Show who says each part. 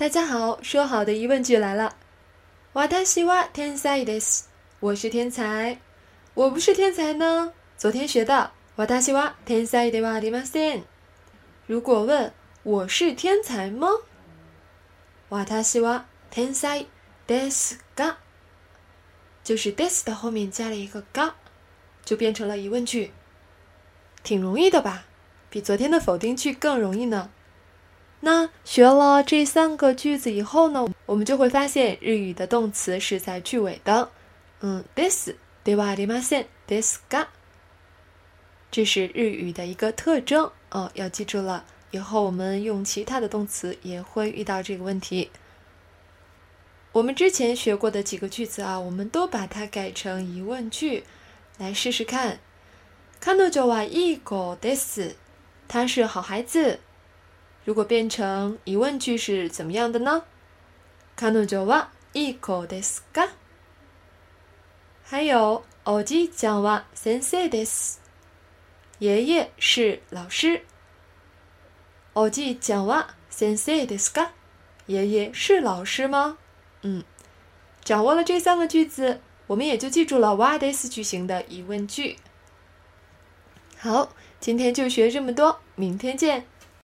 Speaker 1: 大家好，说好的疑问句来了。私は天才です。我是天才。我不是天才呢。昨天学的。私は天才ではありません。如果问我是天才吗？私は天才ですが，就是 des 的后面加了一个が，就变成了疑问句。挺容易的吧？比昨天的否定句更容易呢。 那学了这三个句子以后呢，我们就会发现日语的动词是在句尾的。嗯，this de wa de ma sen this ga，这是日语的一个特征哦，要记住了。以后我们用其他的动词也会遇到这个问题。我们之前学过的几个句子啊，我们都把它改成疑问句，来试试看。彼女はいい子です。他是好孩子。 如果变成疑问句是怎么样的呢？彼女はいい子ですか？还有おじいちゃんは先生です。爷爷是老师。おじいちゃんは先生ですか？爷爷是老师吗？嗯，掌握了这三个句子，我们也就记住了 why this 句型的疑问句。好，今天就学这么多，明天见。